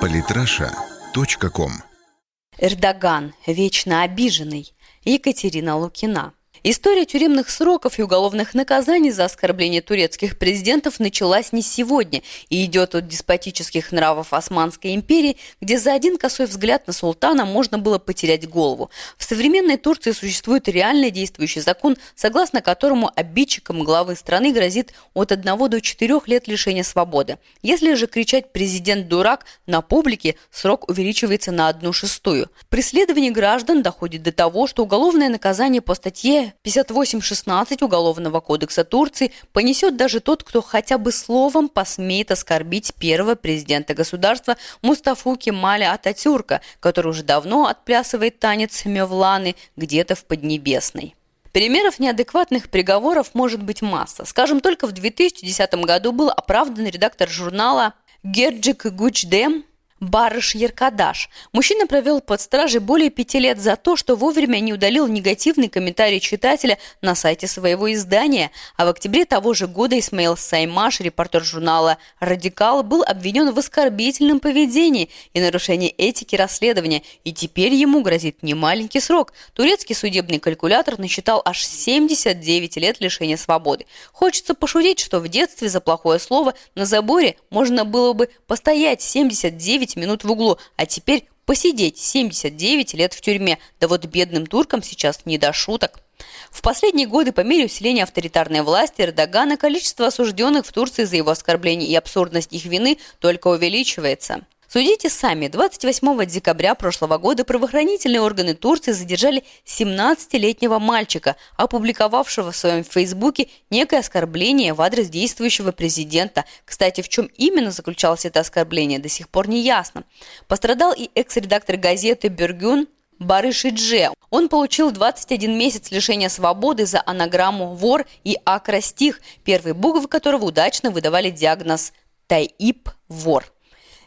Политраша.ком Эрдоган, вечно обиженный. Екатерина Лукина. История тюремных сроков и уголовных наказаний за оскорбление турецких президентов началась не сегодня и идет от деспотических нравов Османской империи, где за один косой взгляд на султана можно было потерять голову. В современной Турции существует реально действующий закон, согласно которому обидчикам главы страны грозит от 1 до 4 лет лишения свободы. Если же кричать «президент дурак» на публике, срок увеличивается на одну шестую. Преследование граждан доходит до того, что уголовное наказание по статье 58.16 Уголовного кодекса Турции понесет даже тот, кто хотя бы словом посмеет оскорбить первого президента государства Мустафу Кемаля Ататюрка, который уже давно отплясывает танец Мевланы где-то в Поднебесной. Примеров неадекватных приговоров может быть масса. Скажем, только в 2010 году был оправдан редактор журнала Герджик Гучдем Барыш Еркадаш. Мужчина провел под стражей более пяти лет за то, что вовремя не удалил негативный комментарий читателя на сайте своего издания, а в октябре того же года Исмаил Саймаш, репортер журнала «Радикал», был обвинен в оскорбительном поведении и нарушении этики расследования, и теперь ему грозит немаленький срок. Турецкий судебный калькулятор насчитал аж 79 лет лишения свободы. Хочется пошутить, что в детстве за плохое слово на заборе можно было бы постоять 79 9 минут в углу, а теперь посидеть 79 лет в тюрьме. Да вот бедным туркам сейчас не до шуток. В последние годы по мере усиления авторитарной власти Эрдогана количество осужденных в Турции за его оскорбления и абсурдность их вины только увеличивается. Судите сами, 28 декабря прошлого года правоохранительные органы Турции задержали 17-летнего мальчика, опубликовавшего в своем фейсбуке некое оскорбление в адрес действующего президента. Кстати, в чем именно заключалось это оскорбление, до сих пор не ясно. Пострадал и экс-редактор газеты «Бергюн» Барышидже. Он получил 21 месяц лишения свободы за анаграмму «вор» и акростих, первые буквы которого удачно выдавали диагноз «Таип-вор».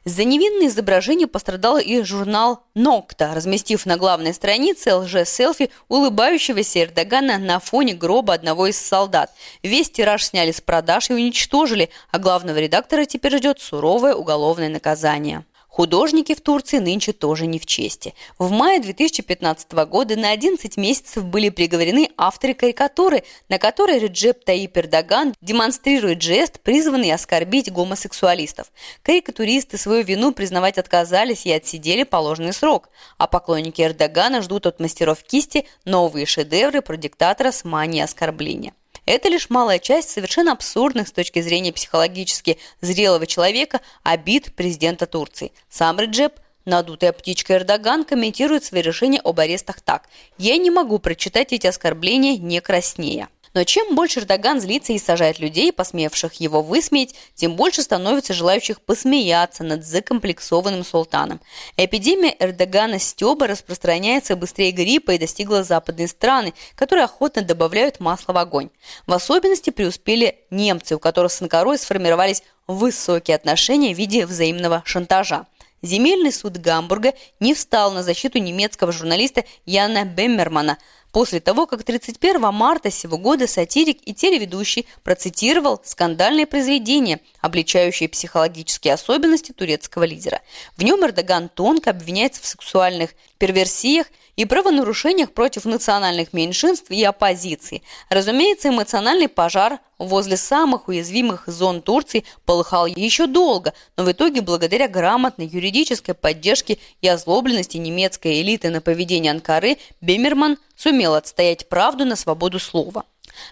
За невинное изображение пострадал и журнал «Нокта», разместив на главной странице лже-селфи улыбающегося Эрдогана на фоне гроба одного из солдат. Весь тираж сняли с продаж и уничтожили, а главного редактора теперь ждет суровое уголовное наказание. Художники в Турции нынче тоже не в чести. В мае 2015 года на 11 месяцев были приговорены авторы карикатуры, на которой Реджеп Таип Эрдоган демонстрирует жест, призванный оскорбить гомосексуалистов. Карикатуристы свою вину признавать отказались и отсидели положенный срок, а поклонники Эрдогана ждут от мастеров кисти новые шедевры про диктатора с манией оскорбления. Это лишь малая часть совершенно абсурдных с точки зрения психологически зрелого человека обид президента Турции. Сам Реджеп Надутая птичка Эрдоган комментирует свои решения об арестах так. «Я не могу прочитать эти оскорбления не краснея». Но чем больше Эрдоган злится и сажает людей, посмевших его высмеять, тем больше становится желающих посмеяться над закомплексованным султаном. Эпидемия Эрдогана Стеба распространяется быстрее гриппа и достигла западные страны, которые охотно добавляют масло в огонь. В особенности преуспели немцы, у которых с Анкарой сформировались высокие отношения в виде взаимного шантажа. Земельный суд Гамбурга не встал на защиту немецкого журналиста Яна Беммермана – после того, как 31 марта сего года сатирик и телеведущий процитировал скандальное произведение, обличающее психологические особенности турецкого лидера. В нем Эрдоган тонко обвиняется в сексуальных перверсиях и правонарушениях против национальных меньшинств и оппозиции. Разумеется, эмоциональный пожар возле самых уязвимых зон Турции полыхал еще долго, но в итоге благодаря грамотной юридической поддержке и озлобленности немецкой элиты на поведение Анкары Бемерман сумел отстоять правду на свободу слова.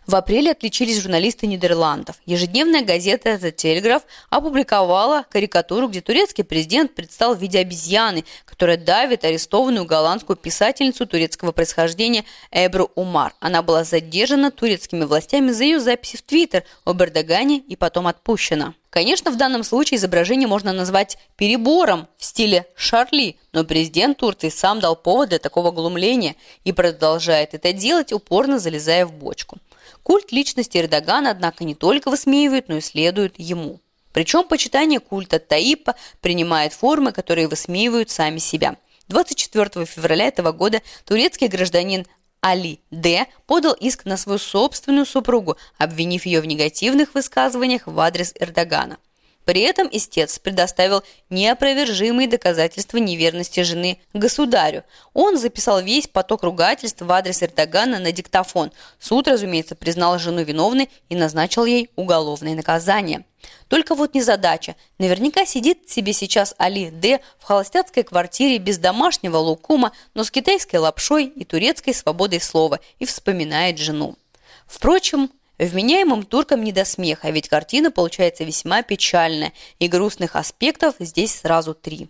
В апреле отличились журналисты Нидерландов. Ежедневная газета «The Telegraph» опубликовала карикатуру, где турецкий президент предстал в виде обезьяны, которая давит арестованную голландскую писательницу турецкого происхождения Эбру Умар. Она была задержана турецкими властями за ее записи в Твиттер об Эрдогане и потом отпущена. Конечно, в данном случае изображение можно назвать перебором в стиле Шарли, но президент Турции сам дал повод для такого глумления и продолжает это делать, упорно залезая в бочку. Культ личности Эрдогана, однако, не только высмеивают, но и следует ему. Причем почитание культа Таипа принимает формы, которые высмеивают сами себя. 24 февраля этого года турецкий гражданин Али Д. подал иск на свою собственную супругу, обвинив ее в негативных высказываниях в адрес Эрдогана. При этом истец предоставил неопровержимые доказательства неверности жены государю. Он записал весь поток ругательств в адрес Эрдогана на диктофон. Суд, разумеется, признал жену виновной и назначил ей уголовное наказание. Только вот незадача. Наверняка сидит себе сейчас Али Д. в холостяцкой квартире без домашнего лукума, но с китайской лапшой и турецкой свободой слова и вспоминает жену. Впрочем, Вменяемым туркам не до смеха, ведь картина получается весьма печальная, и грустных аспектов здесь сразу три.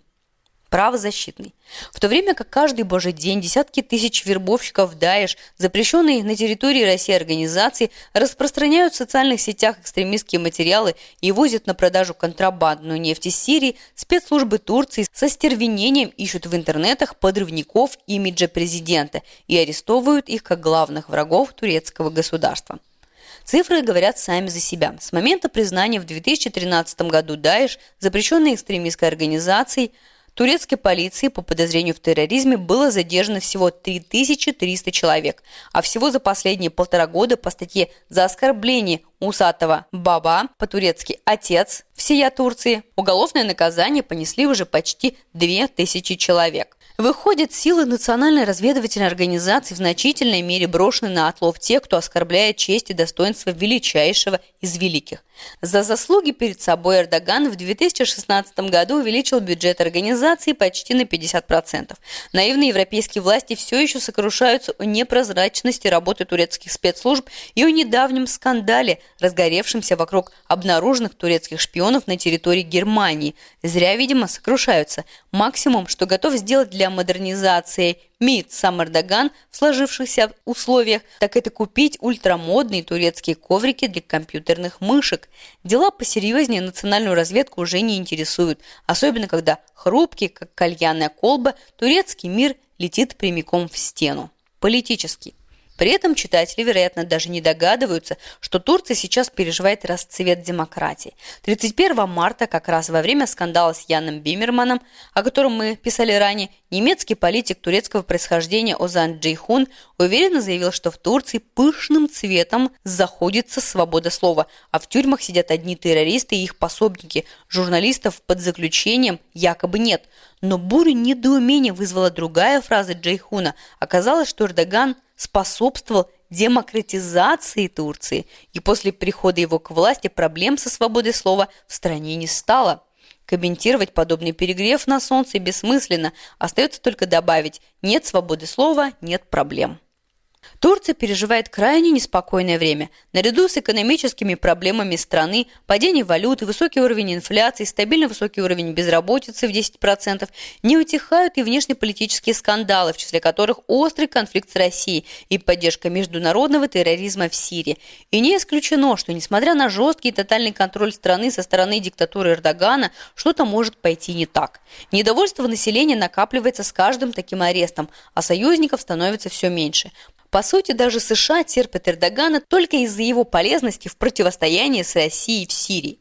Правозащитный. В то время как каждый божий день десятки тысяч вербовщиков Даиш, запрещенные на территории России организации, распространяют в социальных сетях экстремистские материалы и возят на продажу контрабандную нефть из Сирии, спецслужбы Турции со стервенением ищут в интернетах подрывников имиджа президента и арестовывают их как главных врагов турецкого государства. Цифры говорят сами за себя. С момента признания в 2013 году Даиш, запрещенной экстремистской организацией, турецкой полиции по подозрению в терроризме было задержано всего 3300 человек, а всего за последние полтора года по статье за оскорбление усатого баба, по-турецки «отец» всея Турции, уголовное наказание понесли уже почти 2000 человек. Выходит, силы национальной разведывательной организации в значительной мере брошены на отлов тех, кто оскорбляет честь и достоинство величайшего из великих. За заслуги перед собой Эрдоган в 2016 году увеличил бюджет организации почти на 50%. Наивные европейские власти все еще сокрушаются о непрозрачности работы турецких спецслужб и о недавнем скандале, разгоревшемся вокруг обнаруженных турецких шпионов на территории Германии. Зря, видимо, сокрушаются. Максимум, что готов сделать для модернизации МИД сам Эрдоган в сложившихся условиях, так это купить ультрамодные турецкие коврики для компьютерных мышек. Дела посерьезнее национальную разведку уже не интересуют, особенно когда хрупкий, как кальянная колба, турецкий мир летит прямиком в стену. Политический. При этом читатели, вероятно, даже не догадываются, что Турция сейчас переживает расцвет демократии. 31 марта, как раз во время скандала с Яном Бимерманом, о котором мы писали ранее, немецкий политик турецкого происхождения Озан Джейхун уверенно заявил, что в Турции пышным цветом заходится свобода слова, а в тюрьмах сидят одни террористы и их пособники, журналистов под заключением якобы нет. Но бурю недоумения вызвала другая фраза Джейхуна. Оказалось, что Эрдоган – способствовал демократизации Турции, и после прихода его к власти проблем со свободой слова в стране не стало. Комментировать подобный перегрев на солнце бессмысленно, остается только добавить «нет свободы слова, нет проблем». Турция переживает крайне неспокойное время. Наряду с экономическими проблемами страны, падением валюты, высокий уровень инфляции, стабильно высокий уровень безработицы в 10%, не утихают и внешнеполитические скандалы, в числе которых острый конфликт с Россией и поддержка международного терроризма в Сирии. И не исключено, что несмотря на жесткий и тотальный контроль страны со стороны диктатуры Эрдогана, что-то может пойти не так. Недовольство населения накапливается с каждым таким арестом, а союзников становится все меньше. По сути, даже США терпят Эрдогана только из-за его полезности в противостоянии с Россией в Сирии.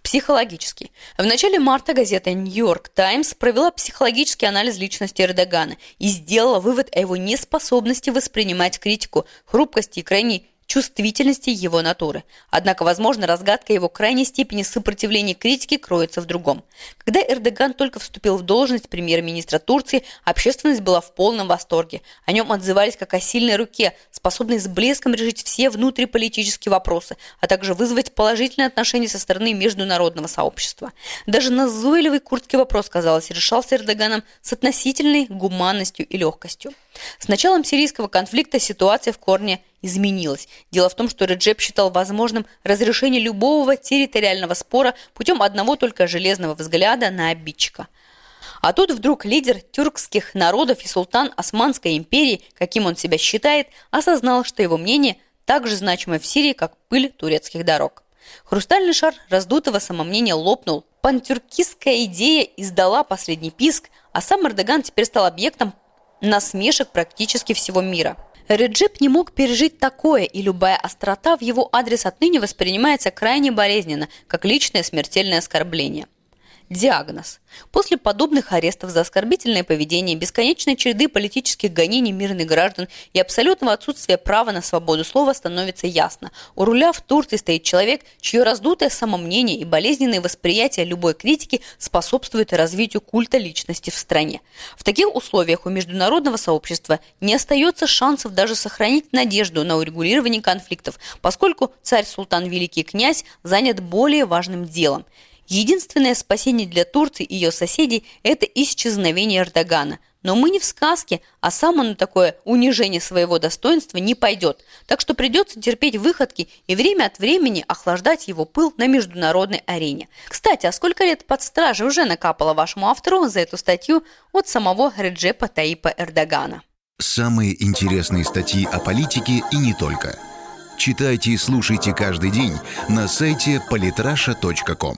Психологически. В начале марта газета «Нью-Йорк Таймс» провела психологический анализ личности Эрдогана и сделала вывод о его неспособности воспринимать критику, хрупкости и крайней чувствительности его натуры. Однако, возможно, разгадка его крайней степени сопротивления критике кроется в другом. Когда Эрдоган только вступил в должность премьер-министра Турции, общественность была в полном восторге. О нем отзывались как о сильной руке, способной с блеском решить все внутриполитические вопросы, а также вызвать положительные отношения со стороны международного сообщества. Даже назойливый курдский вопрос, казалось, решался Эрдоганом с относительной гуманностью и легкостью. С началом сирийского конфликта ситуация в корне изменилась. Дело в том, что Реджеп считал возможным разрешение любого территориального спора путем одного только железного взгляда на обидчика. А тут вдруг лидер тюркских народов и султан Османской империи, каким он себя считает, осознал, что его мнение так же значимо в Сирии, как пыль турецких дорог. Хрустальный шар раздутого самомнения лопнул. Пантюркистская идея издала последний писк, а сам Эрдоган теперь стал объектом насмешек практически всего мира. Реджип не мог пережить такое, и любая острота в его адрес отныне воспринимается крайне болезненно, как личное смертельное оскорбление. Диагноз. После подобных арестов за оскорбительное поведение, бесконечной череды политических гонений мирных граждан и абсолютного отсутствия права на свободу слова становится ясно. У руля в Турции стоит человек, чье раздутое самомнение и болезненное восприятие любой критики способствует развитию культа личности в стране. В таких условиях у международного сообщества не остается шансов даже сохранить надежду на урегулирование конфликтов, поскольку царь-султан Великий князь занят более важным делом – Единственное спасение для Турции и ее соседей – это исчезновение Эрдогана. Но мы не в сказке, а сам он на такое унижение своего достоинства не пойдет. Так что придется терпеть выходки и время от времени охлаждать его пыл на международной арене. Кстати, а сколько лет под стражей уже накапало вашему автору за эту статью от самого Реджепа Таипа Эрдогана? Самые интересные статьи о политике и не только. Читайте и слушайте каждый день на сайте polytrasha.com.